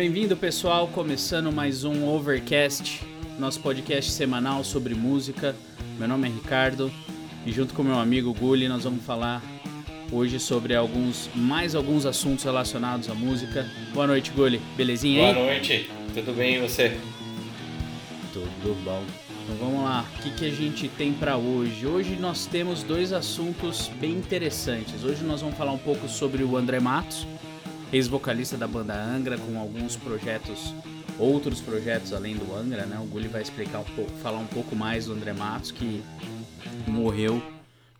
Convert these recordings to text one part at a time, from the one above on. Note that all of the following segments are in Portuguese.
Bem-vindo, pessoal, começando mais um Overcast, nosso podcast semanal sobre música. Meu nome é Ricardo e junto com meu amigo Gulli nós vamos falar hoje sobre alguns mais alguns assuntos relacionados à música. Boa noite, Gulli. Belezinha aí? Boa noite. Tudo bem e você? Tudo bom. Então vamos lá, o que, que a gente tem para hoje? Hoje nós temos dois assuntos bem interessantes. Hoje nós vamos falar um pouco sobre o André Matos, ex-vocalista da banda Angra, com alguns projetos, outros projetos além do Angra, né? O Gulli vai explicar um pouco, falar um pouco mais do André Matos, que morreu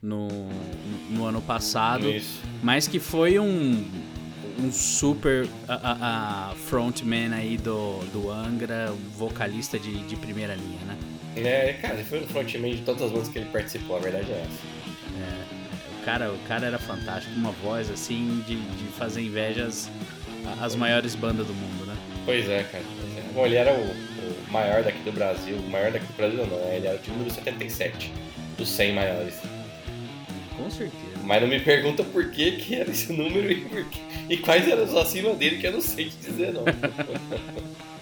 no, no ano passado, Isso. mas que foi um, um super a, a frontman aí do, do Angra, vocalista de, de primeira linha, né? É, cara, ele foi um frontman de todas as bandas que ele participou, a verdade é essa. Cara, o cara era fantástico, uma voz assim de, de fazer invejas às maiores bandas do mundo, né? Pois é, cara. Bom, ele era o, o, maior daqui do Brasil, o maior daqui do Brasil não, né? Ele era o número 77 dos 100 maiores. Com certeza. Mas não me pergunta por que, que era esse número e, e quais eram os acima dele, que eu não sei te dizer, não.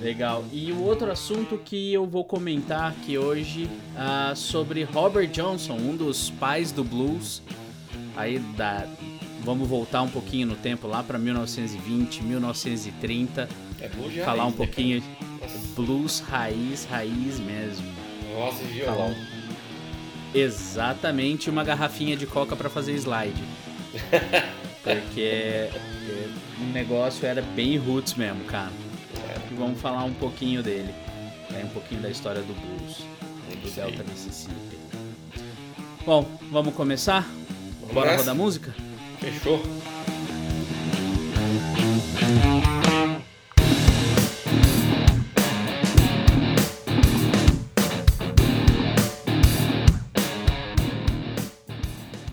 Legal. E o outro assunto que eu vou comentar aqui hoje uh, sobre Robert Johnson, um dos pais do blues. Aí da, vamos voltar um pouquinho no tempo lá para 1920, 1930. É blues de Falar raiz, um né, pouquinho né, blues raiz, raiz mesmo. Nossa, violão. Exatamente uma garrafinha de coca para fazer slide. Porque é, o negócio era bem roots mesmo, cara vamos falar um pouquinho dele. Né? Um pouquinho da história do blues, do Delta Mississippi. Bom, vamos começar? Vamos Bora nessa. rodar música? Fechou.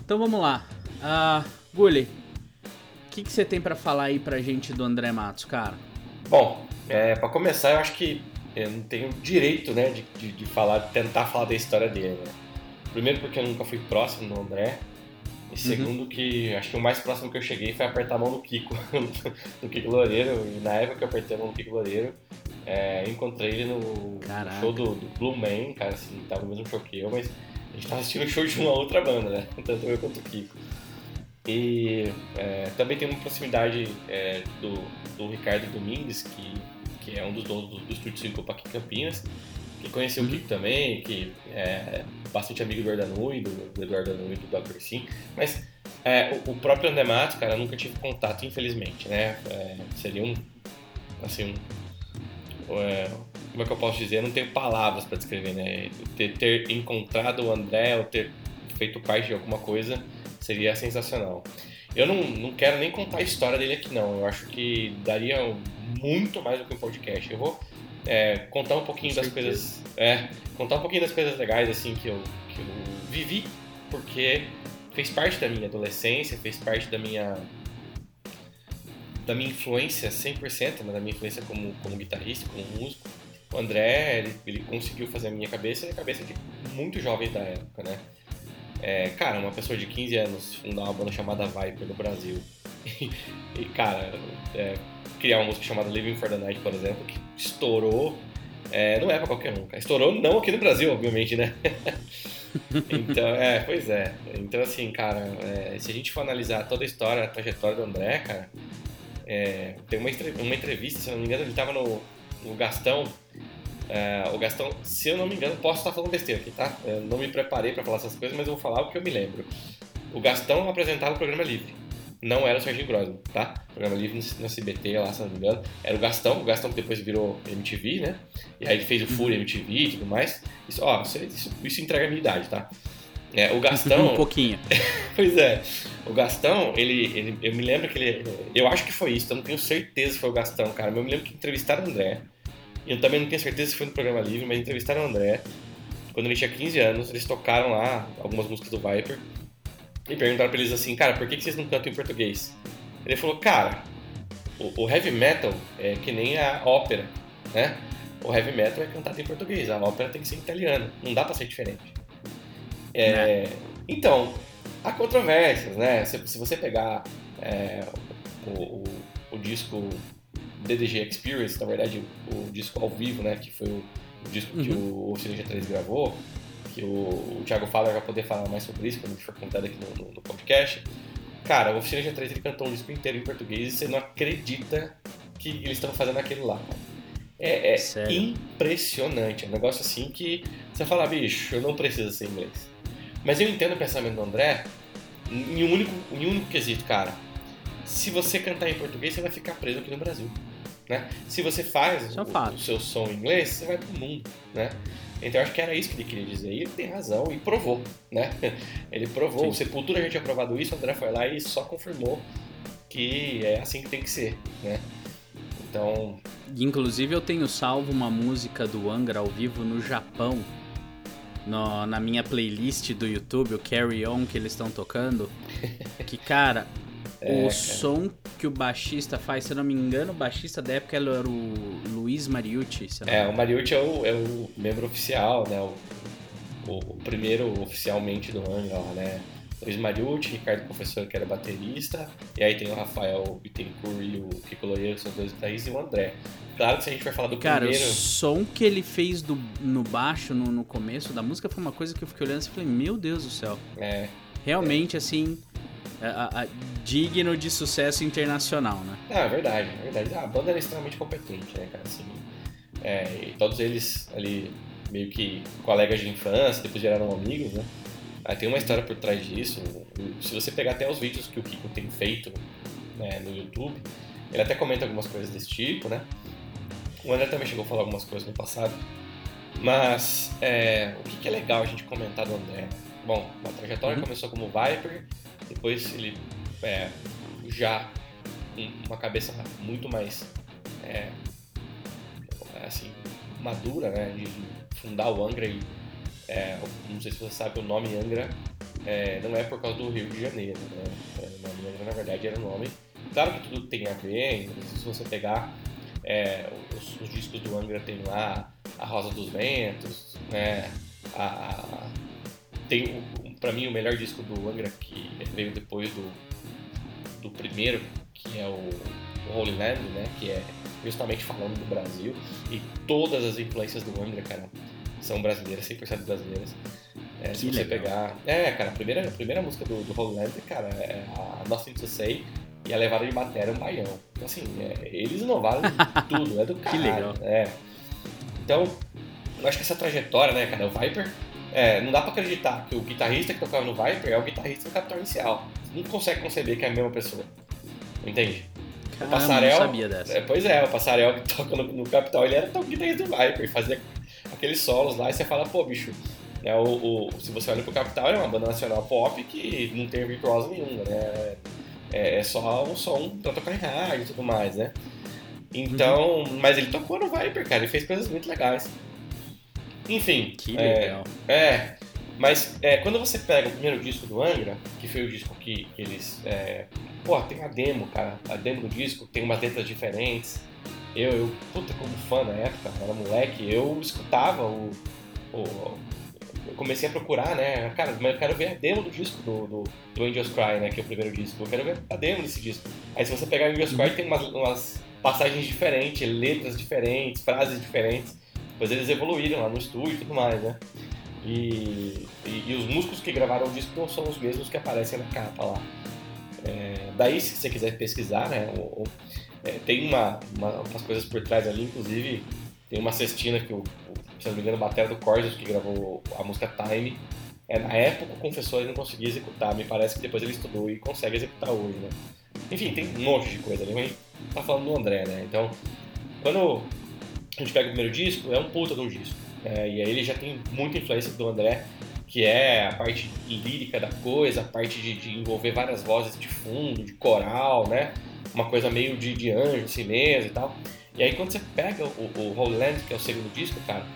Então vamos lá. Uh, Gulli, o que, que você tem para falar aí pra gente do André Matos, cara? Bom, é, para começar, eu acho que eu não tenho direito né, de, de, de, falar, de tentar falar da história dele. Né? Primeiro porque eu nunca fui próximo do André. E uhum. segundo uhum. que acho que o mais próximo que eu cheguei foi apertar a mão no Kiko, no Kiko Loureiro. E na época que eu apertei a mão no Kiko Loureiro, é, encontrei ele no Caraca. show do, do, Blue Man, cara, assim, tava no mesmo show que eu, mas a gente tava assistindo o show de uma outra banda, né? Tanto eu quanto o Kiko. E é, também tem uma proximidade é, do, do Ricardo Domingues, que que é um dos donos do, do Estúdio 5 aqui em Campinas, que conheceu uhum. o Kiko também, que é bastante amigo do Ardanui, do, do Eduardo Ardanui e do Dr. Sim, mas é, o, o, próprio Andemato, cara, eu nunca tive contato, infelizmente, né? É, seria um, assim, um, é, como é que eu posso dizer? Eu não tenho palavras para descrever, né? Ter, ter encontrado o André ou ter feito parte de alguma coisa seria sensacional. Eu não, não quero nem contar a história dele aqui, não. Eu acho que daria muito mais do que um podcast. Eu vou é, contar um pouquinho Com das certeza. coisas. É, contar um pouquinho das coisas legais assim que eu, que eu vivi, porque fez parte da minha adolescência, fez parte da minha da minha influência 100%, né, da minha influência como, como guitarrista, como músico. O André, ele, ele conseguiu fazer a minha cabeça e a cabeça de muitos jovens da época, né? É, cara, uma pessoa de 15 anos fundar uma banda chamada Viper no Brasil. e, cara, é, criar uma música chamada Living for the Night, por exemplo, que estourou. É, não é pra qualquer um, cara. Estourou não aqui no Brasil, obviamente, né? então, é, pois é. Então, assim, cara, é, se a gente for analisar toda a história, a trajetória do André, cara, é, tem uma, uma entrevista, se não me engano, ele tava no, no Gastão, é, o Gastão, se eu não me engano, posso estar falando besteira aqui, tá? Eu não me preparei para falar essas coisas, mas eu vou falar o que eu me lembro. O Gastão apresentava o programa livre. Não era o Serginho Grosman, tá? O programa livre no CBT lá, se não me engano. Era o Gastão, o Gastão que depois virou MTV, né? E aí ele fez o Fúria MTV e tudo mais. Isso, ó, isso, isso, entrega a minha idade, tá? É, o Gastão. um pouquinho. pois é. O Gastão, ele, ele, Eu me lembro que ele. Eu acho que foi isso, eu não tenho certeza que foi o Gastão, cara. Mas eu me lembro que entrevistaram o André. Eu também não tenho certeza se foi no programa livre, mas entrevistaram o André. Quando ele tinha 15 anos, eles tocaram lá algumas músicas do Viper. E perguntaram pra eles assim, cara, por que, vocês não cantam em português? Ele falou, cara, o, o heavy metal é que nem a ópera, né? O heavy metal é cantado em português, a ópera tem que ser italiana, não dá pra ser diferente. É, é. Então, há controvérsias, né? Se, se você pegar é, o, o, o disco DDG Experience, na verdade o, disco ao vivo, né, que foi o, o disco uhum. que o Oficina G3 gravou, que o, o Thiago Fala vai poder falar mais sobre isso quando for contar aqui no, no, no podcast. Cara, o Oficina G3 ele cantou um disco inteiro em português e você não acredita que eles estão fazendo aquilo lá. É, é impressionante. É um negócio assim que você fala, bicho, eu não preciso ser inglês. Mas eu entendo o pensamento do André em um único, em um único quesito, cara. Se você cantar em português, você vai ficar preso aqui no Brasil. Né? Se você faz é o, o, seu som em inglês, você vai pro mundo. Né? Então eu acho que era isso que ele queria dizer. E ele tem razão e provou. Né? Ele provou. Sim. O Sepultura já tinha provado isso, o André foi lá e só confirmou que é assim que tem que ser. Né? Então. Inclusive eu tenho salvo uma música do Angra ao vivo no Japão. No, na minha playlist do YouTube, o Carry On que eles estão tocando. Que, cara, é, o cara. som que o baixista faz, se eu não me engano, o baixista da época era o Luiz Mariucci. É, o Mariucci é o, é o membro oficial, né? O, o, o primeiro oficialmente do Angra né? Luiz Mariucci, Ricardo Professor, que era baterista, e aí tem o Rafael Bittencourt e o Kiko Loyeiro, que são os dois guitarristas, e o André. Claro que se a gente vai falar do Cara, primeiro... o som que ele fez do, no baixo, no, no começo da música, foi uma coisa que eu fiquei olhando e falei, meu Deus do céu. É. Realmente, é. assim, a, a, digno de sucesso internacional, né? Ah, é verdade, é verdade. Ah, a banda era extremamente competente, né, cara, assim... É, todos eles ali, meio que colegas de infância, depois viraram amigos, né? Ah, tem uma história por trás disso. Se você pegar até os vídeos que o Kiko tem feito né, no YouTube, ele até comenta algumas coisas desse tipo, né? O André também chegou a falar algumas coisas no passado. Mas é, o que, que, é legal a gente comentar do André? Bom, a trajetória uhum. começou como Viper, depois ele é, já com uma cabeça muito mais é, assim, madura, né? De fundar o Angra e é, não sei se você sabe, o nome Angra é, não é por causa do Rio de Janeiro, né? É, o nome Angra, na verdade, era o nome. Claro que tudo tem a ver, se você pegar é, os, os, discos do Angra, tem lá a Rosa dos Ventos, né? A, tem, para mim, o melhor disco do Angra que veio depois do, do primeiro, que é o, Holy Land, né? Que é justamente falando do Brasil e todas as influências do Angra, cara são brasileiras, 100% brasileiras. É, se você legal. pegar. É, cara, a primeira, a primeira música do, do Homelander, cara, é a Nothing to Say e a levada de bateria é um baião. Então, assim, é, eles inovaram tudo, é do caralho. Que legal. É. Então, eu acho que essa trajetória, né, cara, o Viper, é, não dá pra acreditar que o guitarrista que tocava no Viper é o guitarrista do Capital Inicial. Você não consegue conceber que é a mesma pessoa. Entende? Caramba, o Passarel. Não sabia dessa. É, pois é, o Passarel que toca no, no Capital, ele era o guitarrista do Viper, fazia aqueles solos lá e você fala, pô, bicho, né, o, o, se você olha pro Capital, é uma banda nacional pop que não tem virtuosa nenhuma, né? É, é só um som pra tocar em rádio e tudo mais, né? Então, uhum. mas ele tocou no Viper, cara, ele fez coisas muito legais. Enfim. Que legal. É, é mas é, quando você pega o primeiro disco do Angra, que foi o disco que, que eles. É, pô, tem a demo, cara. A demo do disco tem umas letras diferentes. Eu, eu, puta, como fã na época, era moleque, eu escutava o, o eu comecei a procurar, né? Cara, mas eu quero ver a demo do disco do, do, do, Angels Cry, né? Que é o primeiro disco. Eu quero ver a demo desse disco. Aí se você pegar o Angels Cry, tem umas, umas passagens diferentes, letras diferentes, frases diferentes. Depois eles evoluíram lá no estúdio e tudo mais, né? E, e, e, os músicos que gravaram o disco não são os mesmos que aparecem na capa lá. É, daí, se você quiser pesquisar, né? O, é, tem uma, uma, umas coisas por trás ali, inclusive tem uma cestina que o, se não me engano, o batera do Corsos que gravou a música Time, é, na época o confessor ele não conseguia executar, me parece que depois ele estudou e consegue executar hoje, né? Enfim, tem um monte de coisa ali, mas tá falando do André, né? Então, quando a gente pega o primeiro disco, é um puta de um disco. É, e aí ele já tem muita influência do André, que é a parte lírica da coisa, a parte de, de envolver várias vozes de fundo, de coral, né? uma coisa meio de, de anjo assim mesmo e tal. E aí quando você pega o, o Holy Land, que é o segundo disco, cara,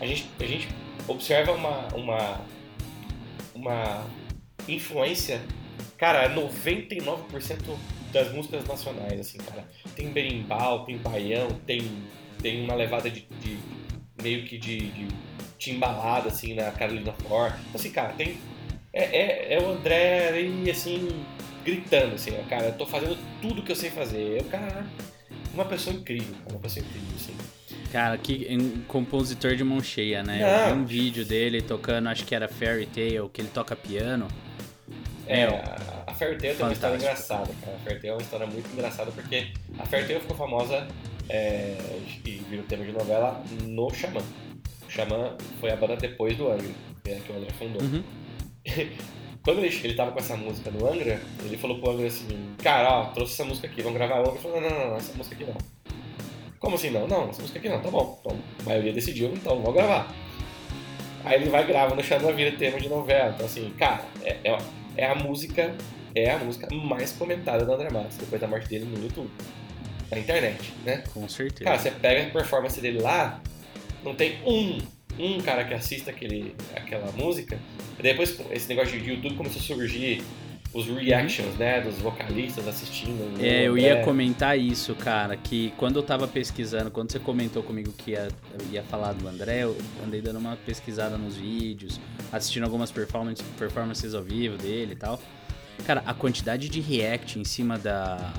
a gente, a gente observa uma, uma, uma influência, cara, 99% das músicas nacionais, assim, cara. Tem berimbau, tem baião, tem, tem uma levada de, de meio que de, de timbalada, assim, na Carolina Flor. Assim, cara, tem... É, é, é o André e, assim, gritando assim, ó, cara, eu tô fazendo tudo que eu sei fazer. Eu, cara, uma pessoa incrível, cara, uma pessoa incrível, assim. Cara, que um compositor de mão cheia, né? Não. Eu vi um vídeo dele tocando, acho que era Fairy Tale, que ele toca piano. É, Meu, a, a Fairy Tail tem uma história engraçada, cara. A Fairy Tail é uma história muito engraçada porque a Fairy Tail ficou famosa é, e virou tema de novela no Xamã. O Xamã foi a banda depois do Angra, que é que o Angra fundou. Uhum. Quando ele, ele tava com essa música no Angra, ele falou pro Angra assim, cara, ó, trouxe essa música aqui, vamos gravar. O Angra falou, não, não, não, essa música aqui não. Como assim não? Não, essa música aqui não, tá bom. Então, a maioria decidiu, então vamos gravar. Aí ele vai grava no Xamã, vira tema de novela. Então assim, cara, é, é, é a música, é a música mais comentada do André Matos, depois da morte dele no YouTube. Na internet, né? Com certeza. Cara, você pega a performance dele lá, não tem um, um cara que assista aquele, aquela música. E depois esse negócio de YouTube começou a surgir os reactions, né, dos vocalistas assistindo. É, eu ia André. comentar isso, cara, que quando eu tava pesquisando, quando você comentou comigo que ia, ia falar do André, eu andei dando uma pesquisada nos vídeos, assistindo algumas performances, performances ao vivo dele e tal. Cara, a quantidade de react em cima da,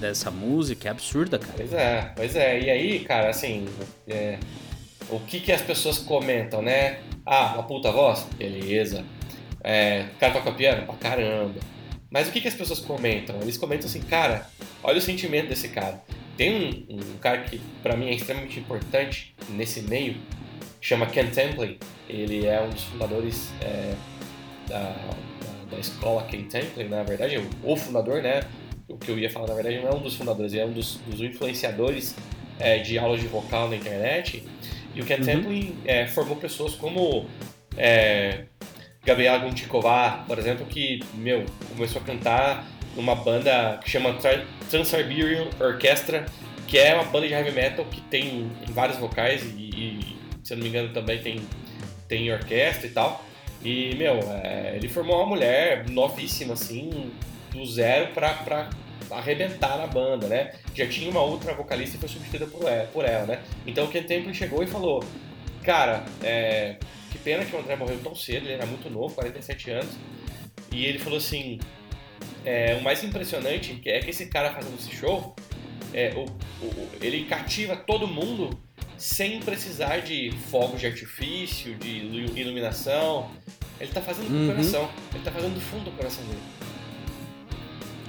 dessa música é absurda, cara. Pois é, pois é. E aí, cara, assim, é, o que que as pessoas comentam, né? Ah, uma puta voz? Beleza. É, o cara toca piano? Pra caramba. Mas o que que as pessoas comentam? Eles comentam assim, cara, olha o sentimento desse cara. Tem um, um cara que pra mim é extremamente importante nesse meio, chama Ken Templey. Ele é um dos fundadores é, da, da, da escola Ken Templey, na verdade, é o, o fundador, né? O que eu ia falar, na verdade, não é um dos fundadores, é um dos, dos influenciadores é, de aulas de vocal na internet. E o Ken Uhum. É, formou pessoas como é, Gabriela Guntikova, por exemplo, que, meu, começou a cantar numa banda que chama Tra- Trans-Siberian Orchestra, que é uma banda de heavy metal que tem vários vocais e, e, se eu não me engano, também tem, tem orquestra e tal. E, meu, é, ele formou uma mulher novíssima, assim, do zero pra, pra arrebentar na banda, né? Já tinha uma outra vocalista e foi substituída por ela, por ela né? Então o Ken Temple chegou e falou, cara, é, que pena que o André morreu tão cedo, ele era muito novo, 47 anos, e ele falou assim, é, o mais impressionante que é que esse cara fazendo esse show, é, o, o- ele cativa todo mundo sem precisar de fogos de artifício, de ilu- iluminação. Ele tá fazendo do Uhum. coração, ele tá fazendo do fundo do coração dele.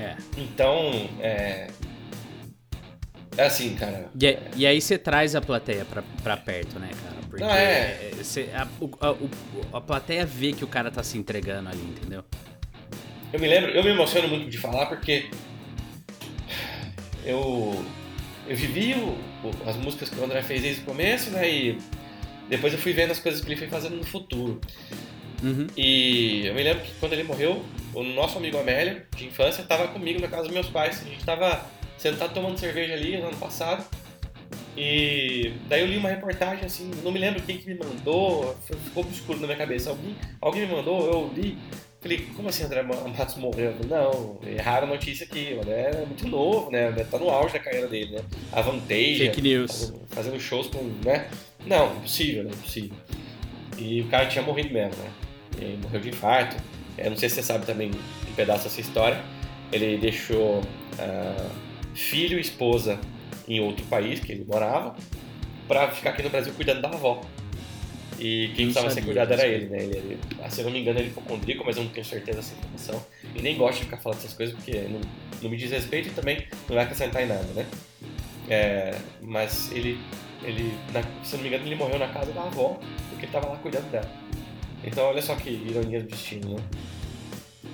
É. Então, é. É assim, cara. E, aí- e aí você traz a plateia pra, pra perto, né, cara? Porque Não, é. é, você- a, a- a plateia vê que o cara tá se entregando ali, entendeu? Eu me lembro, eu me emociono muito de falar porque eu eu vivi o- o- as músicas que o André fez desde o começo, né? E depois eu fui vendo as coisas que ele foi fazendo no futuro. Uhum. E eu me lembro que quando ele morreu, o nosso amigo Amélio, de infância, estava comigo na casa dos meus pais. A gente estava sentado tomando cerveja ali no ano passado. E daí eu li uma reportagem assim, não me lembro quem que me mandou, ficou obscuro na minha cabeça. Alguém, alguém me mandou, eu li. Falei, como assim André Matos morreu? Não, erraram a notícia aqui. O André é muito novo, né? O André tá no auge da carreira dele, né? A Vantage. Fake news. Fazendo, fazendo shows com, né? Não, impossível, né? Impossível. E o cara tinha morrido mesmo, né? Ele morreu de infarto. Eu não sei se você sabe também um pedaço dessa história. Ele deixou ah, filho e esposa em outro país que ele morava pra ficar aqui no Brasil cuidando da avó. E quem precisava ser cuidado era ele, né? Ele, ele, ah, se eu não me engano, ele é hipocondríaco, mas eu não tenho certeza dessa informação. E nem gosto de ficar falando essas coisas porque não, não me diz respeito e também não vai acrescentar em nada, né? É, mas ele, ele na- se eu não me engano, ele morreu na casa da avó porque ele tava lá cuidando dela. Então olha só que ironia do destino, né?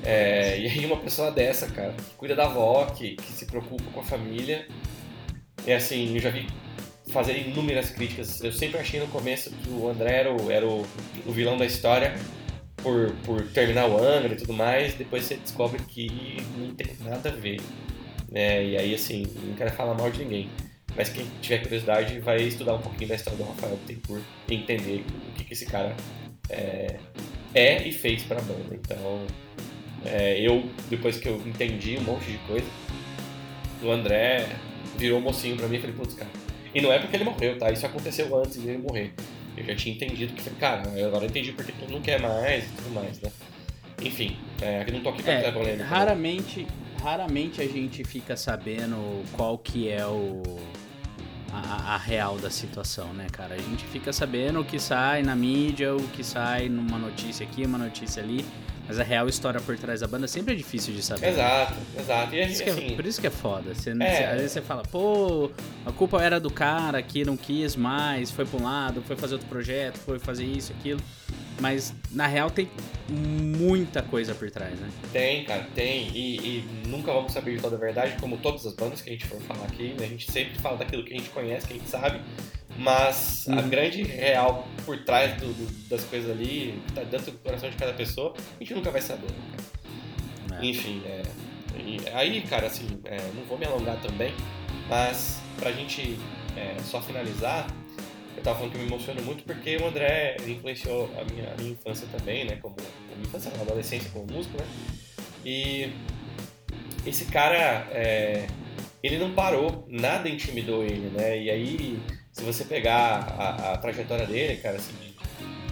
É, e aí uma pessoa dessa, cara, que cuida da avó, que, que se preocupa com a família. É assim, eu já vi fazer inúmeras críticas. Eu sempre achei no começo que o André era o, era o, o vilão da história por, por terminar o Angra e tudo mais. Depois você descobre que não tem nada a ver. né? e aí, assim, não quero falar mal de ninguém. Mas quem tiver curiosidade vai estudar um pouquinho da história do Rafael Bittencourt e entender o que, que esse cara é, é e fez pra banda. Então, é, eu, depois que eu entendi um monte de coisa, o André virou mocinho pra mim e falei, putz, cara. E não é porque ele morreu, tá? Isso aconteceu antes dele morrer. Eu já tinha entendido que, cara, agora eu entendi porque tu não quer mais e tudo mais, né? Enfim. É, aqui não tô aqui pra É, polêmica. né? raramente, raramente a gente fica sabendo qual que é o a, a real da situação, né, cara? A gente fica sabendo o que sai na mídia, o que sai numa notícia aqui, uma notícia ali, mas a real história por trás da banda sempre é difícil de saber. Exato, exato. E Por isso, que é, assim, por isso que é foda. Você, É. às vezes você fala, pô, a culpa era do cara que não quis mais, foi pra um lado, foi fazer outro projeto, foi fazer isso, aquilo. Mas na real tem muita coisa por trás, né? Tem, cara, tem. E, e nunca vamos saber de toda a verdade, como todas as bandas que a gente for falar aqui, né? A gente sempre fala daquilo que a gente conhece, que a gente sabe. Mas a Uhum. grande real por trás do- do- das coisas ali, tá dentro do coração de cada pessoa, a gente nunca vai saber, né? É. Enfim, é, e aí, cara, assim, é, não vou me alongar também, mas pra gente é, só finalizar, eu tava falando que eu me emociono muito porque o André influenciou a minha, a minha infância também, né? Como, a minha infância, na adolescência como músico, né? E esse cara, é, ele não parou, nada intimidou ele, né? E aí, se você pegar a, a trajetória dele, cara, assim, de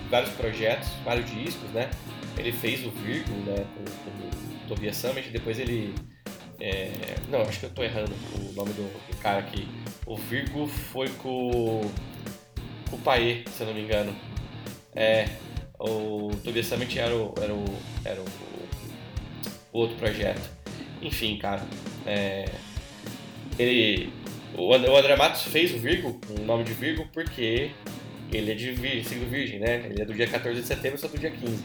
vários projetos, vários discos, né? Ele fez o Virgo, né? Com, o Tobias Summit, depois ele... é, não, acho que eu tô errando o nome do, do cara aqui. O Virgo foi com, com o Paê, se eu não me engano. É, o Tobias Summit era o, era o, era o, o outro projeto. Enfim, cara, é, ele, o And- o André Matos fez o Virgo, o nome de Virgo, porque ele é de vir, signo virgem, né? Ele é do dia 14 de setembro, sou do dia 15.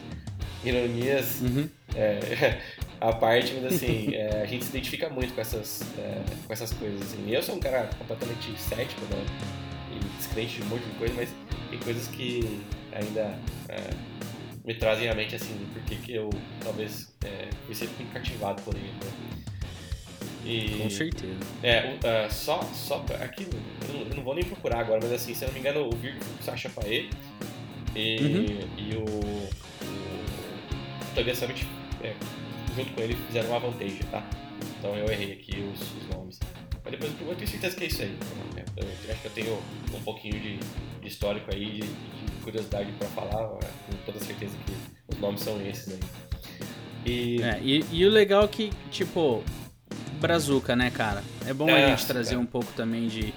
Ironias Uhum. é, a parte, mas assim, é, a gente se identifica muito com essas, é, com essas coisas. Assim. Eu sou um cara completamente cético, né? E descrente de um monte de coisa, mas tem coisas que ainda é, me trazem à mente, assim, porque que eu talvez é, fui sempre muito cativado por ele, né? E, Com certeza. é, ah, só, só aqui, eu não, eu não vou nem procurar agora, mas assim, se eu não me engano, o Virgo Sacha Paê e, Uhum. e o, o Tobias Summit, é, junto com ele, fizeram uma Avantage, tá? Então eu errei aqui os, os nomes. Mas depois eu tenho certeza que é isso aí. Eu, eu acho que eu tenho um pouquinho de, de histórico aí, de, de curiosidade pra falar, né? com toda certeza que os nomes são esses aí. E, É, e, e o legal é que, tipo, Brazuca, né, cara? É bom É, a gente trazer cara. um pouco também de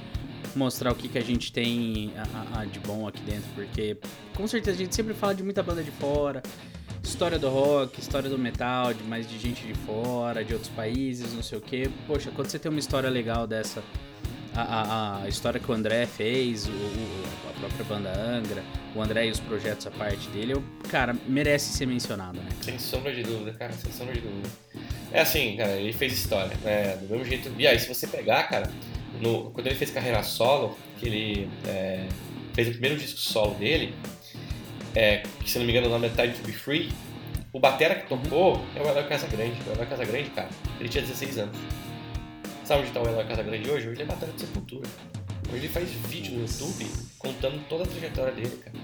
mostrar o que, que a gente tem a- a- a de bom aqui dentro, porque com certeza a gente sempre fala de muita banda de fora, história do rock, história do metal, de mais de gente de fora, de outros países, não sei o que. Poxa, quando você tem uma história legal dessa, a, a- a história que o André fez, o- a própria banda Angra, o André e os projetos à parte dele, eu, cara, merece ser mencionado, né? Sem sombra de dúvida, cara, sem sombra de dúvida. É assim, cara, ele fez história, né? Do mesmo jeito. E aí, se você pegar, cara, no- quando ele fez carreira solo, que ele é, fez o primeiro disco solo dele, é, que se não me engano o nome é to Be Free, o batera que tocou é o Eloy Casagrande. O Eloy Casagrande, cara, ele tinha 16 anos. Sabe onde tá o Eloy Casagrande hoje? Hoje ele é batera de Sepultura. Hoje ele faz vídeo no YouTube contando toda a trajetória dele, cara.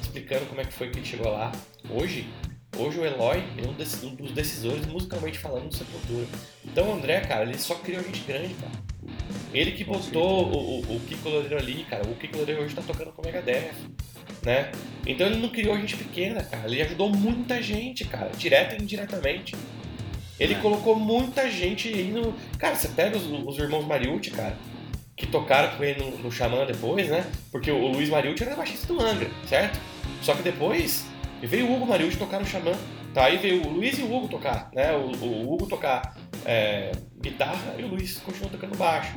Explicando como é que foi que ele chegou lá. Hoje, hoje o Eloy é um, dec- um dos decisores musicalmente falando do Sepultura. Então o André, cara, ele só criou gente grande, cara. Ele que botou o, o, o Kiko Loureiro ali, cara. O Kiko Loureiro hoje tá tocando com o Megadeth, né? Então ele não criou gente pequena, cara. Ele ajudou muita gente, cara, direta e indiretamente. Ele É. colocou muita gente aí no. Cara, você pega os, os irmãos Mariucci, cara, que tocaram com ele no, no Xamã depois, né? Porque o, o Luiz Mariucci era baixista do Angra, certo? Só que depois veio o Hugo Mariucci tocar no Xamã. Tá, aí veio o Luiz e o Hugo tocar, né? O, o Hugo tocar é, guitarra e o Luiz continuou tocando baixo.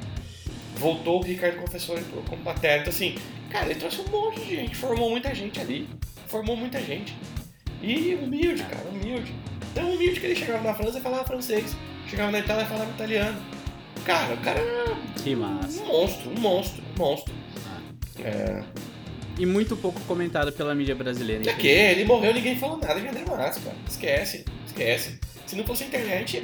Voltou o Ricardo Confessor como batera. Então, assim, cara, ele trouxe um monte de gente, formou muita gente ali. Formou muita gente. E humilde, cara, humilde. Tão humilde que ele chegava na França e falava francês. Chegava na Itália e falava italiano. Cara, o cara Que massa. um monstro, um monstro, um monstro. É, E muito pouco comentado pela mídia brasileira. é que ele morreu ninguém falou nada de André Matos, cara. Esquece, esquece. Se não fosse a internet,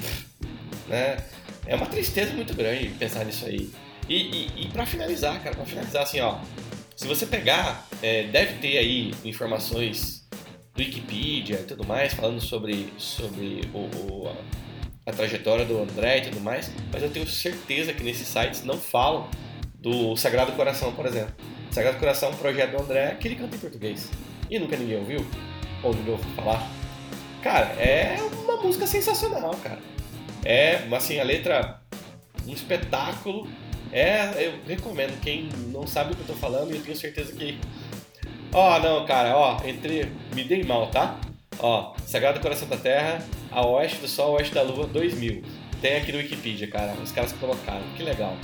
né? É uma tristeza muito grande pensar nisso aí. E, e, e pra finalizar, cara, pra finalizar assim, ó. Se você pegar, é, deve ter aí informações do Wikipedia e tudo mais, falando sobre, sobre o, o- a, a trajetória do André e tudo mais, mas eu tenho certeza que nesses sites não falam do Sagrado Coração, por exemplo. Sagrado Coração é um projeto do André que ele canta em português. E nunca ninguém ouviu? Ou ninguém ouviu falar? Cara, é uma música sensacional, cara. É, assim, a letra, um espetáculo. É, eu recomendo. Quem não sabe o que eu tô falando, eu tenho certeza que. Ó, oh, não, cara, ó, entre. Me dei mal, tá? Ó, Sagrado Coração da Terra, a Oeste do Sol, Oeste da Lua 2000. Tem aqui no Wikipedia, cara. Os caras colocaram. Que legal.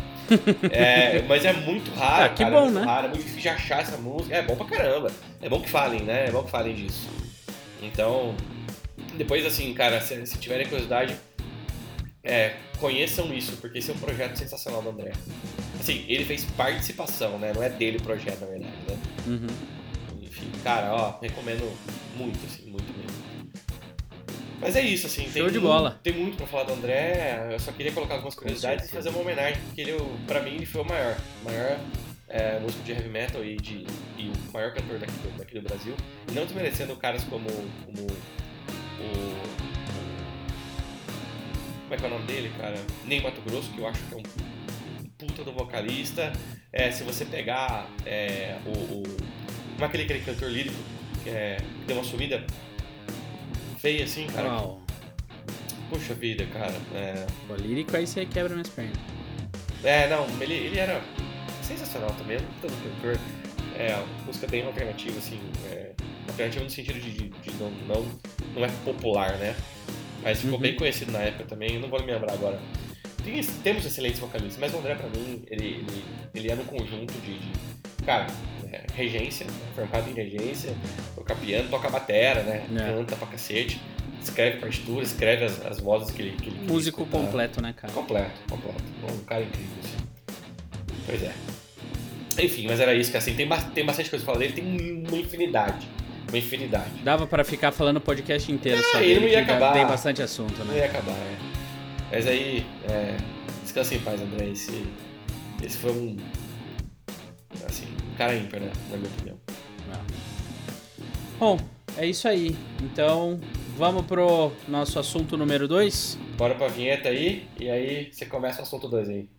É, mas é muito raro, ah, que cara, bom, é muito né? raro, é muito difícil de achar essa música. É bom pra caramba. É bom que falem, né? É bom que falem disso. Então, depois assim, cara, se, se tiverem curiosidade, é, conheçam isso, porque esse é um projeto sensacional do André. Assim, ele fez participação, né? Não é dele o projeto, na verdade, né? Uhum. Enfim, cara, ó, recomendo muito, assim, muito. Mas é isso, assim. Show de bola. Tem muito pra falar do André. Eu só queria colocar algumas curiosidades e fazer uma homenagem, porque ele, pra mim, ele foi o maior. O maior é, músico de heavy metal e, de, e o maior cantor daqui do, daqui do Brasil. E não desmerecendo caras como, como o. Como é que é o nome dele, cara? Nem Mato Grosso, que eu acho que é um puta do vocalista. É, se você pegar é, o, o. Como é aquele, aquele cantor lírico que, é, que deu uma subida assim, cara? Puxa vida, cara. É... O lírico aí você quebra minhas pernas. É, não, ele, ele era sensacional também, todo cantor. É, música bem alternativa, assim. É, alternativa no sentido de, de, de não, não, não é popular, né? Mas ficou uhum. bem conhecido na época também, não vou me lembrar agora. Tem, temos excelentes vocalistas, mas o André, pra mim, ele, ele, ele é no conjunto de, de cara, é, regência, né? formado em regência, toca piano, toca batera, né? É. Canta pra cacete, escreve partitura, escreve as, as vozes que ele, que ele Músico completo, né, cara? Completo, completo. Um cara incrível, assim. Pois é. Enfim, mas era isso que assim, tem, tem bastante coisa pra falar dele, tem uma infinidade. Uma infinidade. Dava para ficar falando o podcast inteiro é, sobre ele. Não ia acabar. Tem bastante assunto, né? Não ia acabar, é. Mas aí, é, descansa em paz, André. Esse, esse foi um. Assim, cara ímpar, né? Na minha opinião. Ah. Bom, é isso aí. Então, vamos pro nosso assunto número 2? Bora pra vinheta aí, e aí você começa o assunto 2 aí.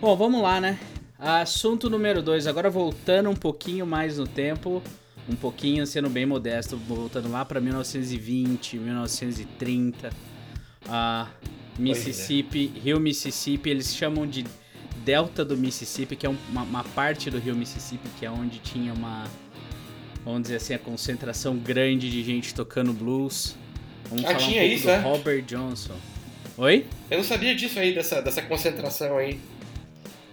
Bom, vamos lá, né? Assunto número 2, agora voltando um pouquinho mais no tempo, um pouquinho sendo bem modesto, voltando lá para 1920, 1930. Uh, Mississippi, é. Rio Mississippi, eles chamam de Delta do Mississippi, que é uma, uma, parte do Rio Mississippi, que é onde tinha uma, vamos dizer assim, a concentração grande de gente tocando blues. Vamos ah, tinha um isso, do é? Robert Johnson. Oi? Eu não sabia disso aí, dessa, dessa concentração aí.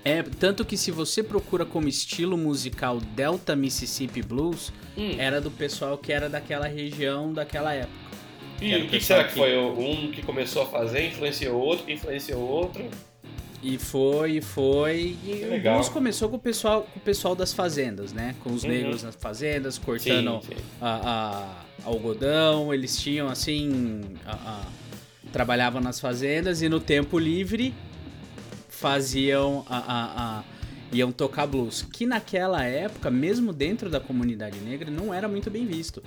É, tanto que se você procura como estilo musical Delta Mississippi Blues, hum. era do pessoal que era daquela região, daquela época. E o que, que será que, que foi? Um que começou a fazer, influenciou outro, que influenciou outro? E foi, e foi. E o blues começou com o pessoal, com o pessoal das fazendas, né? Com os uhum. negros nas fazendas, cortando sim, sim. A, a, algodão. Eles tinham assim. A, a, trabalhavam nas fazendas e no tempo livre faziam a, a, a, iam tocar blues, que naquela época, mesmo dentro da comunidade negra, não era muito bem visto.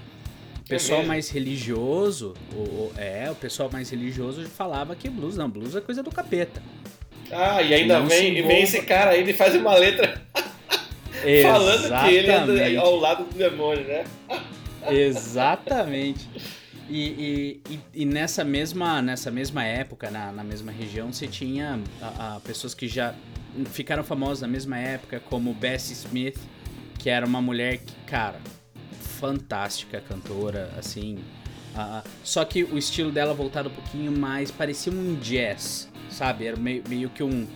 O pessoal é mais religioso, o, é, o pessoal mais religioso falava que blues não, blues é coisa do capeta. Ah, e ainda vem, vem esse cara aí e faz uma letra falando que ele é ao lado do demônio, né? Exatamente. E, e, e, nessa, mesma, nessa mesma época, na, na mesma região, você tinha a, a pessoas que já ficaram famosas na mesma época, como Bessie Smith, que era uma mulher que, cara, fantástica cantora, assim. Uh, só que o estilo dela voltado um pouquinho mais, parecia um jazz, sabe? Era meio, meio que um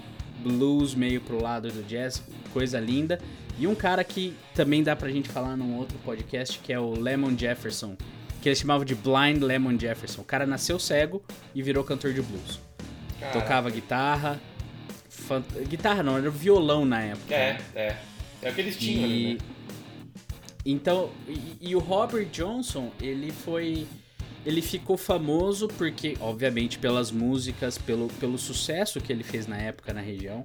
blues meio pro lado do jazz, coisa linda. E um cara que também dá pra gente falar num outro podcast, que é o Lemon Jefferson, que eles chamavam de Blind Lemon Jefferson. O cara nasceu cego e virou cantor de blues. Caraca. Tocava guitarra. Fant... Guitarra não, era violão na época. É, né? é. É o que eles tinham e... ali, né? Então, e, e, o Robert Johnson, ele foi. Ele ficou famoso porque, obviamente, pelas músicas, pelo, pelo sucesso que ele fez na época na região.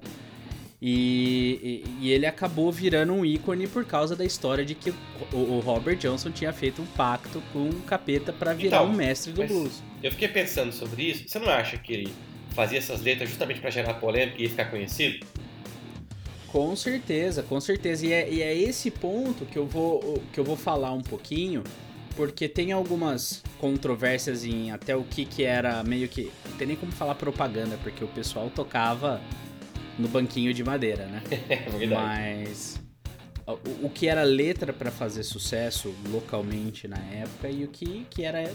E, e, e, ele acabou virando um ícone por causa da história de que o, o Robert Johnson tinha feito um pacto com o capeta para virar então, um mestre do blues. Eu fiquei pensando sobre isso. Você não acha que ele fazia essas letras justamente para gerar polêmica e ficar conhecido? Com certeza, com certeza. E é, e é esse ponto que eu, vou, que eu vou falar um pouquinho, porque tem algumas controvérsias em até o que, que era meio que. Não tem nem como falar propaganda, porque o pessoal tocava no banquinho de madeira, né? É verdade. Mas o, o que era letra para fazer sucesso localmente na época e o que, que era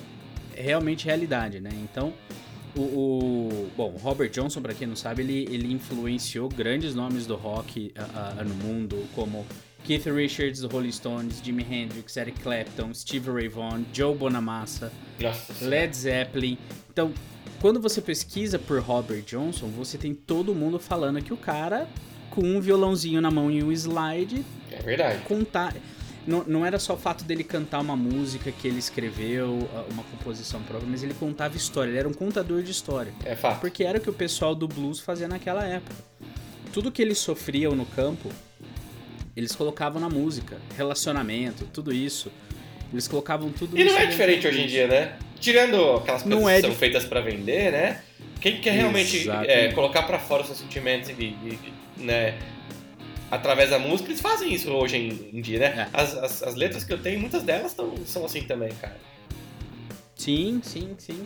realmente realidade, né? Então, o, o bom, Robert Johnson, para quem não sabe, ele, ele influenciou grandes nomes do rock uh, uh, no mundo, como Keith Richards, Rolling Stones, Jimi Hendrix, Eric Clapton, Steve Ray Vaughan, Joe Bonamassa, Nossa Led Zeppelin. Então, quando você pesquisa por Robert Johnson, você tem todo mundo falando que o cara com um violãozinho na mão e um slide É verdade. contar. Não, não era só o fato dele cantar uma música que ele escreveu, uma composição própria, mas ele contava história, ele era um contador de história. É fato. Porque era o que o pessoal do blues fazia naquela época. Tudo que eles sofriam no campo, eles colocavam na música. Relacionamento, tudo isso. Eles colocavam tudo E não é diferente hoje em dia, né? Tirando aquelas coisas é que são dif- feitas pra vender, né? Quem quer realmente é, colocar pra fora os seus sentimentos e, e- né? Através da música, eles fazem isso hoje em, em dia, né? É. As, as, as letras que eu tenho, muitas delas tão, são assim também, cara. Sim, sim, sim.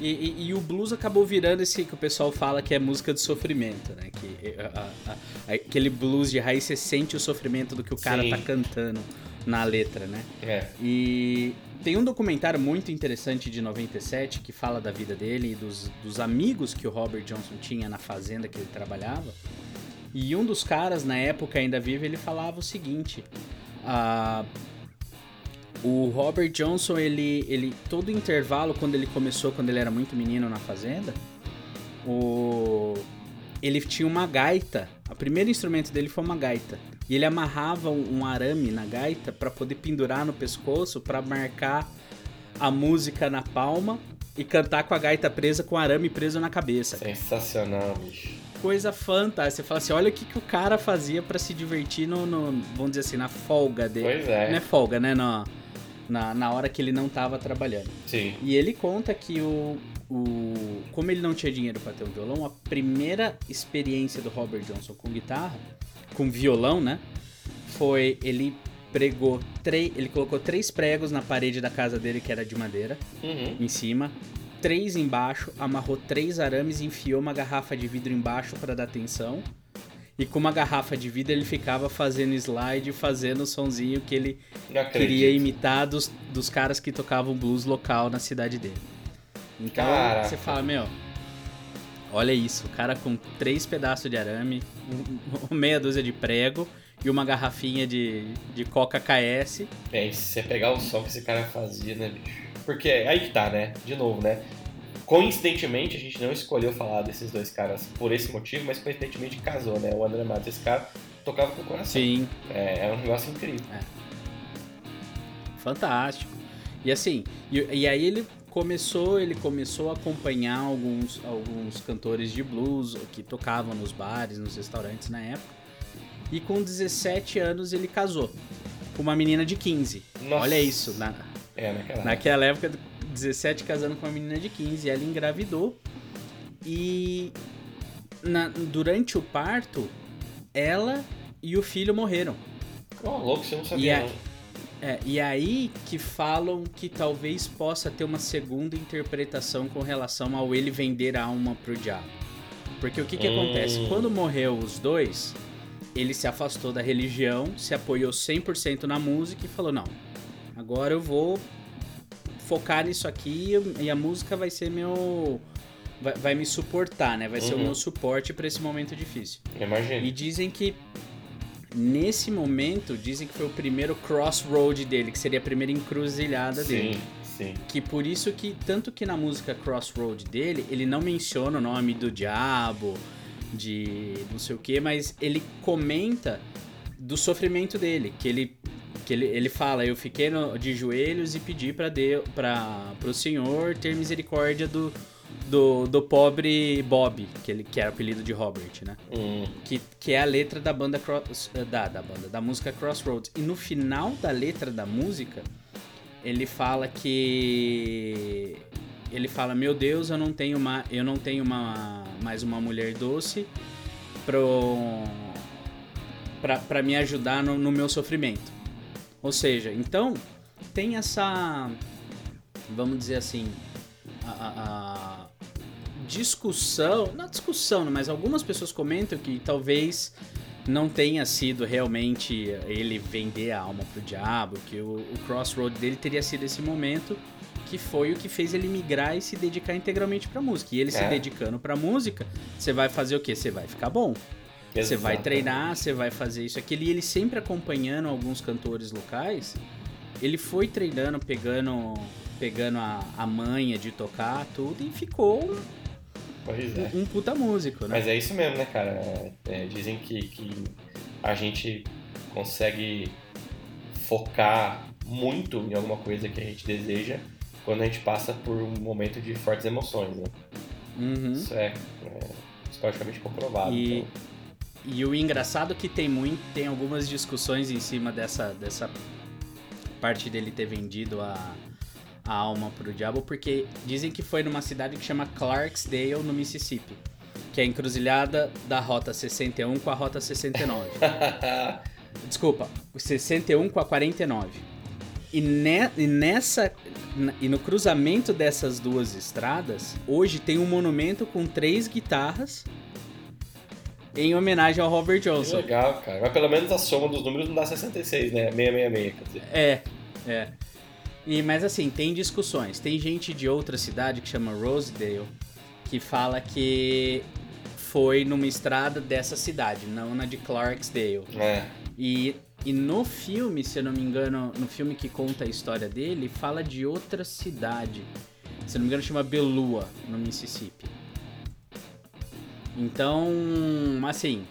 E, e- e o blues acabou virando esse que o pessoal fala que é música de sofrimento, né? Que é, a- a- a- aquele blues de raiz, você sente o sofrimento do que o cara Sim. tá cantando na letra, né? É. E tem um documentário muito interessante de 97 que fala da vida dele e dos, dos amigos que o Robert Johnson tinha na fazenda que ele trabalhava. E um dos caras, na época ainda vivo, ele falava o seguinte: ah, o Robert Johnson, ele, ele todo intervalo, quando ele começou, quando ele era muito menino na fazenda, o, ele tinha uma gaita. O primeiro instrumento dele foi uma gaita. E ele amarrava um, um arame na gaita para poder pendurar no pescoço para marcar a música na palma e cantar com a gaita presa com o arame preso na cabeça. Sensacional, bicho. Coisa fantástica. Você fala assim, olha o que, que o cara fazia para se divertir no, no- vamos dizer assim, na folga dele. Pois é. Não é folga, né? Na, na, na hora que ele não tava trabalhando. Sim. E ele conta que o, o como ele não tinha dinheiro para ter um violão, a primeira experiência do Robert Johnson com guitarra, com violão, né, foi ele pregou três, ele colocou três pregos na parede da casa dele que era de madeira, Uhum. em cima, três embaixo, amarrou três arames e enfiou uma garrafa de vidro embaixo para dar tensão. E com uma garrafa de vidro ele ficava fazendo slide, fazendo o sonzinho que ele queria imitar dos, dos caras que tocavam blues local na cidade dele. Então Caraca. você fala, meu, olha isso, o cara com três pedaços de arame, um- meia dúzia de prego e uma garrafinha de, de Coca KS. É, se você pegar o som que esse cara fazia, né, bicho? Porque aí que tá, né? De novo, né? Coincidentemente, a gente não escolheu falar desses dois caras por esse motivo, mas coincidentemente casou, né? O André Matos, esse cara, tocava com o coração. Sim, É, é um negócio incrível. fantástico. E assim, e, e aí ele começou, ele começou a acompanhar alguns, alguns cantores de blues que tocavam nos bares, nos restaurantes na época. E com 17 anos ele casou com uma menina de 15. Nossa. Olha isso, na, É, naquela. naquela época, 17 casando com uma menina de 15, ela engravidou. E na- durante o parto, ela e o filho morreram. Oh, louco, você não E sabia, a- não. É, e aí que falam que talvez possa ter uma segunda interpretação com relação ao ele vender a alma pro diabo. Porque o que, que Hum. acontece? Quando morreu os dois, ele se afastou da religião, se apoiou 100% na música e falou: Não, agora eu vou focar nisso aqui e a música vai ser meu. Vai, vai me suportar, né? Vai ser o Uhum. meu suporte para esse momento difícil. Imagina. E dizem que nesse momento, dizem que foi o primeiro crossroad dele, que seria a primeira encruzilhada dele. Sim, sim. Que por isso que, tanto que na música Crossroad dele, ele não menciona o nome do diabo, de não sei o que, mas ele comenta do sofrimento dele, que ele que ele, ele fala, eu fiquei no- de joelhos e pedi para o Senhor ter misericórdia do, do, do pobre Bob, que, ele, que era o apelido de Robert, né? Hum, que, que é a letra da banda Cross, da, da banda da música Crossroads. E no final da letra da música, ele fala que ele fala: "Meu Deus, eu não tenho uma, eu não tenho uma, mais uma mulher doce pro para me ajudar no, no meu sofrimento. Ou seja, então tem essa, vamos dizer assim, a, a, a discussão, não discussão, mas algumas pessoas comentam que talvez não tenha sido realmente ele vender a alma pro diabo, que o, o crossroad dele teria sido esse momento que foi o que fez ele migrar e se dedicar integralmente pra música. E ele é. se dedicando pra música, você vai fazer o quê? Você vai ficar bom. Você vai treinar, você vai fazer isso, aquilo. E ele sempre acompanhando alguns cantores locais, ele foi treinando, pegando, pegando a, a manha de tocar tudo e ficou é. Um puta músico, né? Mas é isso mesmo, né, cara? É, dizem que, que a gente consegue focar muito em alguma coisa que a gente deseja quando a gente passa por um momento de fortes emoções, né? Uhum. Isso é, é psicologicamente comprovado. E, então. E o engraçado é que tem muito, tem algumas discussões em cima dessa, dessa parte dele ter vendido a a alma pro diabo, porque dizem que foi numa cidade que chama Clarksdale, no Mississippi, que é a encruzilhada da Rota 61 com a Rota 69. Desculpa, 61 com a 49. E, ne, e nessa e no cruzamento dessas duas estradas, hoje tem um monumento com três guitarras em homenagem ao Robert Johnson. Que legal, cara. Mas pelo menos a soma dos números não dá 66, né? 666, quer dizer. É, é. E, mas assim, tem discussões. Tem gente de outra cidade que chama Rosedale que fala que foi numa estrada dessa cidade, não na de Clarksdale. É. E, e no filme, se eu não me engano, no filme que conta a história dele, fala de outra cidade. Se eu não me engano, chama Belua, no Mississippi. Então, assim,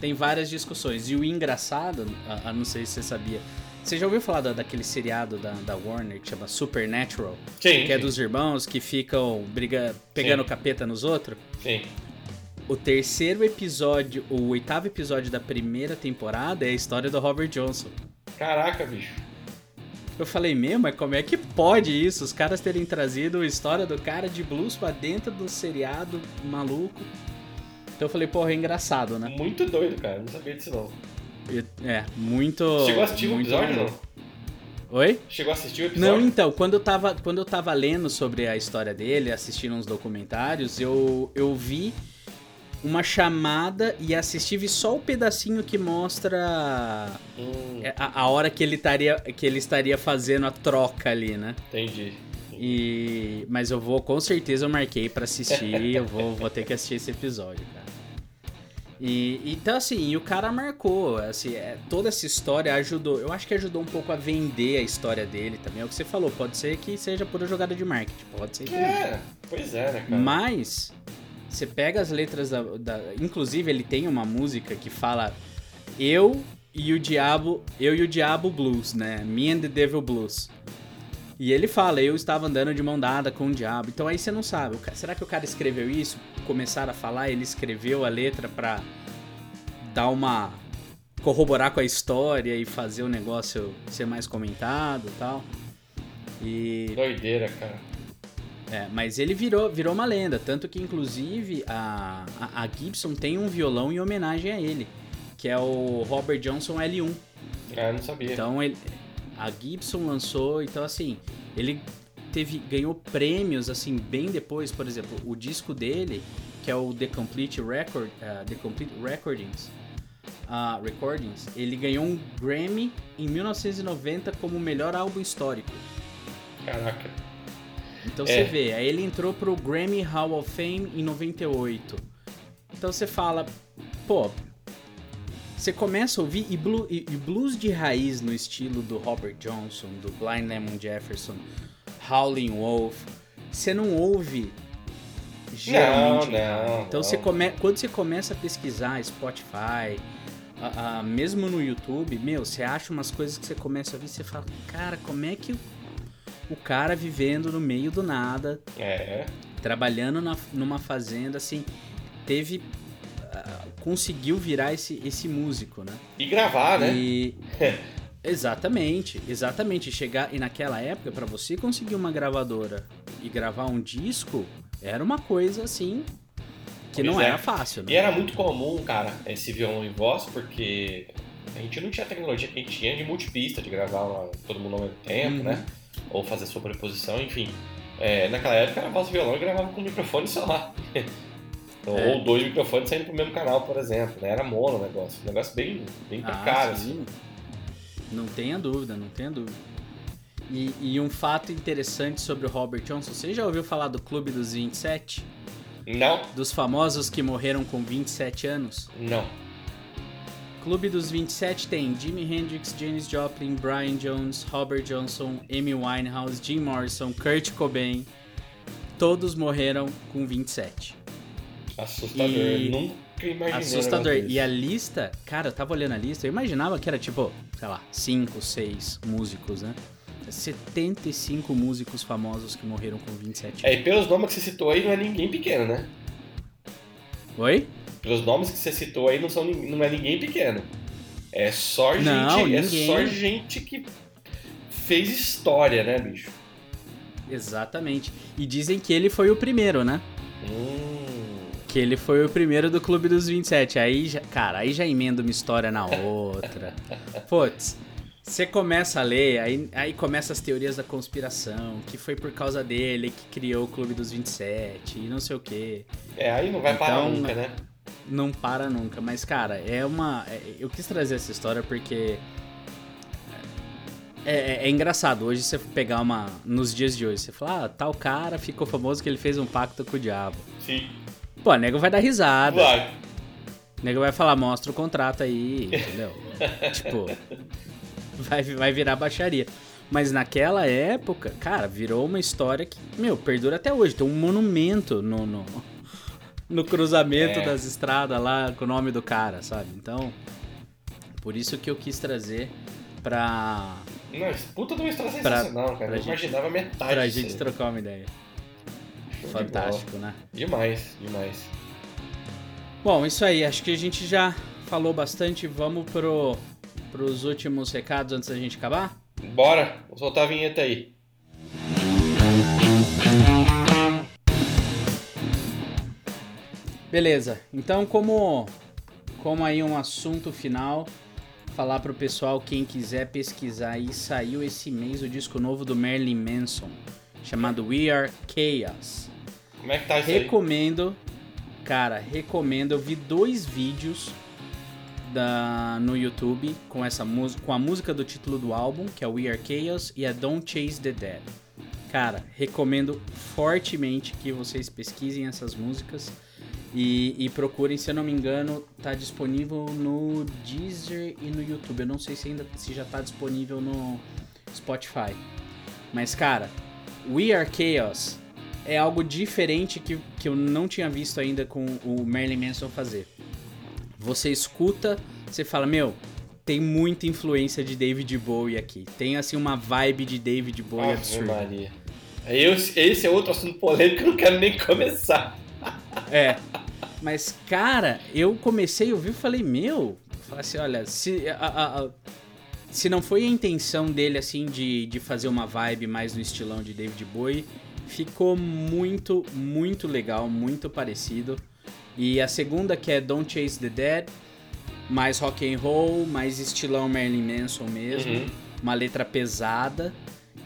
tem várias discussões. E o engraçado, a, a não sei se você sabia, você já ouviu falar da, daquele seriado da, da Warner que chama Supernatural? Sim. Que é dos irmãos que ficam briga, pegando sim. capeta nos outros? Sim. O terceiro episódio, o oitavo episódio da primeira temporada é a história do Robert Johnson. Caraca, bicho. Eu falei, mesmo, mas como é que pode isso? Os caras terem trazido a história do cara de blues pra dentro do seriado maluco. Então eu falei, porra, é engraçado, né? Muito doido, cara. Não sabia disso não. É, muito. Chegou a assistir o episódio, não? Oi? Chegou a assistir o episódio? Não, então, quando eu tava, quando eu tava lendo sobre a história dele, assistindo uns documentários, eu, eu vi uma chamada e assisti vi só o pedacinho que mostra hum. a, a, hora que ele, estaria, que ele estaria fazendo a troca ali, né? Entendi. E, mas eu vou, com certeza eu marquei para assistir, eu vou, vou ter que assistir esse episódio, cara. E, então, assim, e o cara marcou, assim, é, toda essa história ajudou, eu acho que ajudou um pouco a vender a história dele também, é o que você falou, pode ser que seja pura jogada de marketing, pode ser que É, pois é, né, cara? Mas, você pega as letras da, da, Inclusive, ele tem uma música que fala Eu e o Diabo, eu e o Diabo Blues, né? Me and the Devil Blues. E ele fala, eu estava andando de mão dada com o diabo. Então aí você não sabe, será que o cara escreveu isso? Começaram a falar, ele escreveu a letra pra dar uma. corroborar com a história e fazer o negócio ser mais comentado e tal. E. Doideira, cara. É, mas ele virou, virou uma lenda, tanto que inclusive a, a, a Gibson tem um violão em homenagem a ele, que é o Robert Johnson L1. Ah, eu não sabia. Então ele, a Gibson lançou, então assim, ele teve ganhou prêmios assim bem depois, por exemplo, o disco dele, que é o The Complete Record, uh, The Complete Recordings, uh, Recordings, ele ganhou um Grammy em 1990 como melhor álbum histórico. Caraca. Então é. você vê, aí ele entrou pro Grammy Hall of Fame em 98. Então você fala, pô, você começa a ouvir e, blue, e, e, blues de raiz no estilo do Robert Johnson, do Blind Lemon Jefferson, Howling Wolf. Você não ouve geralmente. Não, não, então. Você come, quando você começa a pesquisar Spotify, a, a, mesmo no YouTube, meu, você acha umas coisas que você começa a ouvir e você fala, cara, como é que o, o cara vivendo no meio do nada, é. trabalhando na, numa fazenda, assim, teve conseguiu virar esse, esse músico, né? E gravar, né? E... exatamente, exatamente. Chegar e naquela época para você conseguir uma gravadora e gravar um disco era uma coisa assim que pois não é. era fácil. Né? E era muito comum, cara, esse violão em voz, porque A gente não tinha a tecnologia que a gente tinha de multipista, de gravar todo mundo ao mesmo tempo, Uhum. né? Ou fazer sobreposição, enfim. É, naquela época era voz e violão e gravava com microfone só. Ou É. dois microfones saindo pro mesmo canal, por exemplo. Né? Era mono o negócio. Um negócio bem, bem Ah, precário, assim. sim. Não tenha dúvida, não tenha dúvida. E, e um fato interessante sobre o Robert Johnson, você já ouviu falar do Clube dos 27? Não, Dos famosos que morreram com 27 anos? não. Clube dos 27 tem Jimi Hendrix, Janis Joplin, Brian Jones, Robert Johnson, Amy Winehouse, Jim Morrison, Kurt Cobain. Todos morreram com 27. Assustador. E- Nunca imaginei. Assustador. E a lista, cara, eu tava olhando a lista, eu imaginava que era tipo, sei lá, 5, 6 músicos, né? 75 músicos famosos que morreram com 27 É, e pelos nomes que você citou aí, não é ninguém pequeno, né? Oi? Pelos nomes que você citou aí, não, são, não é ninguém pequeno. É só gente. Não, é só gente que fez história, né, bicho? Exatamente. E dizem que ele foi o primeiro, né? Hum. Que ele foi o primeiro do Clube dos 27. Aí, já, cara, aí já emenda uma história na outra. Putz, você começa a ler, aí, aí começa as teorias da conspiração, que foi por causa dele que criou o Clube dos 27 e não sei o quê. É, aí não vai parar Então, nunca, né? Não para nunca. Mas, cara, é uma. é- Eu quis trazer essa história porque. É, é- é engraçado, hoje você pegar uma. Nos dias de hoje, você fala, ah, tal cara ficou famoso que ele fez um pacto com o diabo. Sim. Pô, o nego vai dar risada. Vai. O nego vai falar, mostra o contrato aí, entendeu? tipo, vai, vai virar baixaria. Mas naquela época, cara, virou uma história que, meu, perdura até hoje. Tem um monumento no, no, no cruzamento É. das estradas lá com o nome do cara, sabe? Então, por isso que eu quis trazer pra, Não, puta de uma Pra- sensacional, cara. pra Eu gente- imaginava metade pra gente aí. trocar uma ideia. Fantástico, né? Demais, demais. Bom, isso aí. Acho que a gente já falou bastante. Vamos pro, pros últimos recados antes da gente acabar? Bora, vou soltar a vinheta aí. Beleza. Então, como como aí um assunto final, falar pro pessoal quem quiser pesquisar aí, saiu esse mês o disco novo do Marilyn Manson, chamado We Are Chaos. Como é que tá isso aí? Recomendo, cara, recomendo. Eu vi dois vídeos da, no YouTube com essa música, com a música do título do álbum, que é We Are Chaos e a Don't Chase the Dead. Cara, recomendo fortemente que vocês pesquisem essas músicas e, e procurem. Se eu não me engano, tá disponível no Deezer e no YouTube. Eu não sei se ainda se já tá disponível no Spotify. Mas cara, We Are Chaos é algo diferente que, que eu não tinha visto ainda com o Marilyn Manson fazer. Você escuta, você fala, meu, tem muita influência de David Bowie aqui. Tem assim uma vibe de David Bowie Ave absurda. Maria. Aí eu- Esse é outro assunto polêmico que eu não quero nem começar. É. Mas, cara, eu comecei a ouvir e falei, meu. Falei assim, olha, se, a- a- a- se não foi a intenção dele, assim, de, de fazer uma vibe mais no estilão de David Bowie, ficou muito, muito legal, muito parecido. E a segunda, que é Don't Chase the Dead, mais rock and roll, mais estilão Marilyn Manson mesmo. Uhum. Uma letra pesada,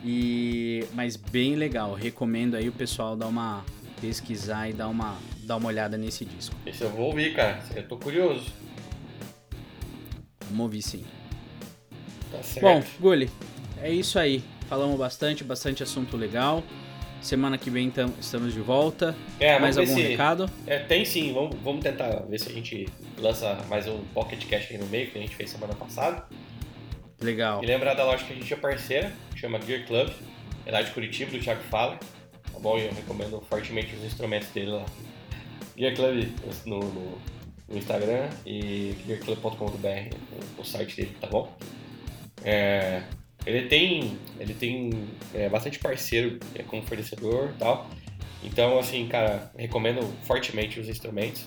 e mas bem legal. Recomendo aí o pessoal dar uma pesquisar e dar uma, dar uma olhada nesse disco. Esse eu vou ouvir, cara. Eu tô curioso. Vamos ouvir sim. Tá certo. Bom, Gulli, é isso aí. Falamos bastante, bastante assunto legal. Semana que vem tam- estamos de volta. é, Mais algum se- recado? É, tem sim. Vamos, vamos tentar ver se a gente lança mais um Pocket Cash aí no meio, que a gente fez semana passada. Legal. E lembrar da loja que a gente é parceira, chama Gear Club. É lá de Curitiba, do Thiago Fala. Tá bom? E eu recomendo fortemente os instrumentos dele lá. Gear Club no, no- no Instagram e gearclub.com.br, o site dele, tá bom? É, ele tem, ele tem é, bastante parceiro é, como fornecedor e tal. Então, assim, cara, recomendo fortemente os instrumentos.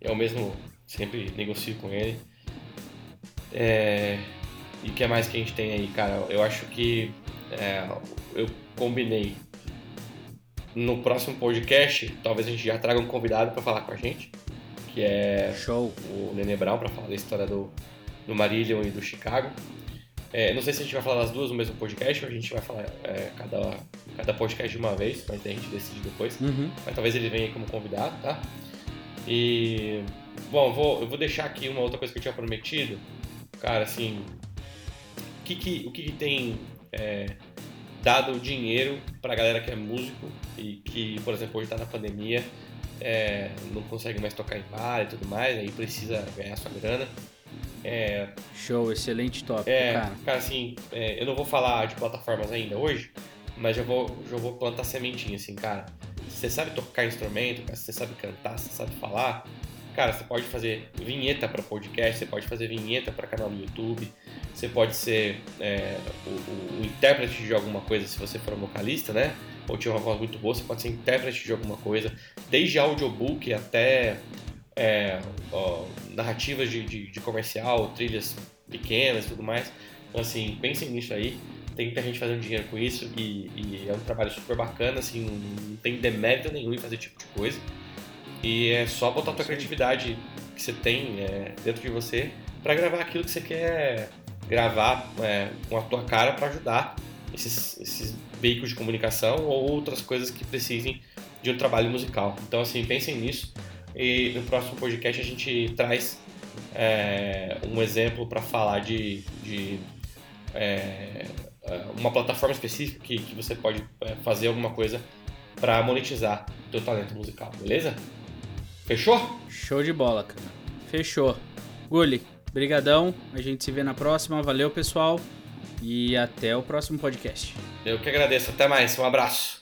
Eu mesmo sempre negocio com ele. É, e o que mais que a gente tem aí, cara? Eu acho que é, eu combinei no próximo podcast, talvez a gente já traga um convidado para falar com a gente, que é Show. o Nenê Brown, para falar da história do, do Marillion e do Chicago. É, não sei se a gente vai falar das duas no mesmo podcast ou a gente vai falar é, cada, cada podcast de uma vez, mas a gente decide depois. Uhum. Mas talvez ele venha como convidado, tá? E. Bom, eu vou, eu vou deixar aqui uma outra coisa que eu tinha prometido. Cara, assim. O que, que, o que, que tem é, dado dinheiro pra galera que é músico e que, por exemplo, hoje tá na pandemia, é, não consegue mais tocar em bar e tudo mais, aí precisa ganhar sua grana. É, Show, excelente tópico, é, cara. cara, assim, é, eu não vou falar de plataformas ainda hoje, mas já vou, já vou plantar sementinha, assim, cara. Se você sabe tocar instrumento, cara, se você sabe cantar, se você sabe falar, cara, você pode fazer vinheta para podcast, você pode fazer vinheta para canal no YouTube, você pode ser é, o, o- o intérprete de alguma coisa se você for um vocalista, né? Ou tiver uma voz muito boa, você pode ser intérprete de alguma coisa, desde audiobook até é, ó, narrativas de, de, de comercial, trilhas pequenas e tudo mais. Então, assim, pensem nisso aí. Tem muita gente fazendo dinheiro com isso e, e é um trabalho super bacana, assim, não, tem demérito nenhum em fazer esse tipo de coisa. E é só botar a tua criatividade que você tem é, dentro de você para gravar aquilo que você quer gravar é, com a tua cara para ajudar esses, esses veículos de comunicação ou outras coisas que precisem de um trabalho musical. Então, assim, pensem nisso. E no próximo podcast a gente traz é, um exemplo para falar de, de é, é, uma plataforma específica que, que você pode é, fazer alguma coisa para monetizar o teu talento musical, beleza? Fechou? Show de bola, cara. Fechou. Gulli, brigadão. A gente se vê na próxima. Valeu, pessoal. E até o próximo podcast. Eu que agradeço. Até mais. Um abraço.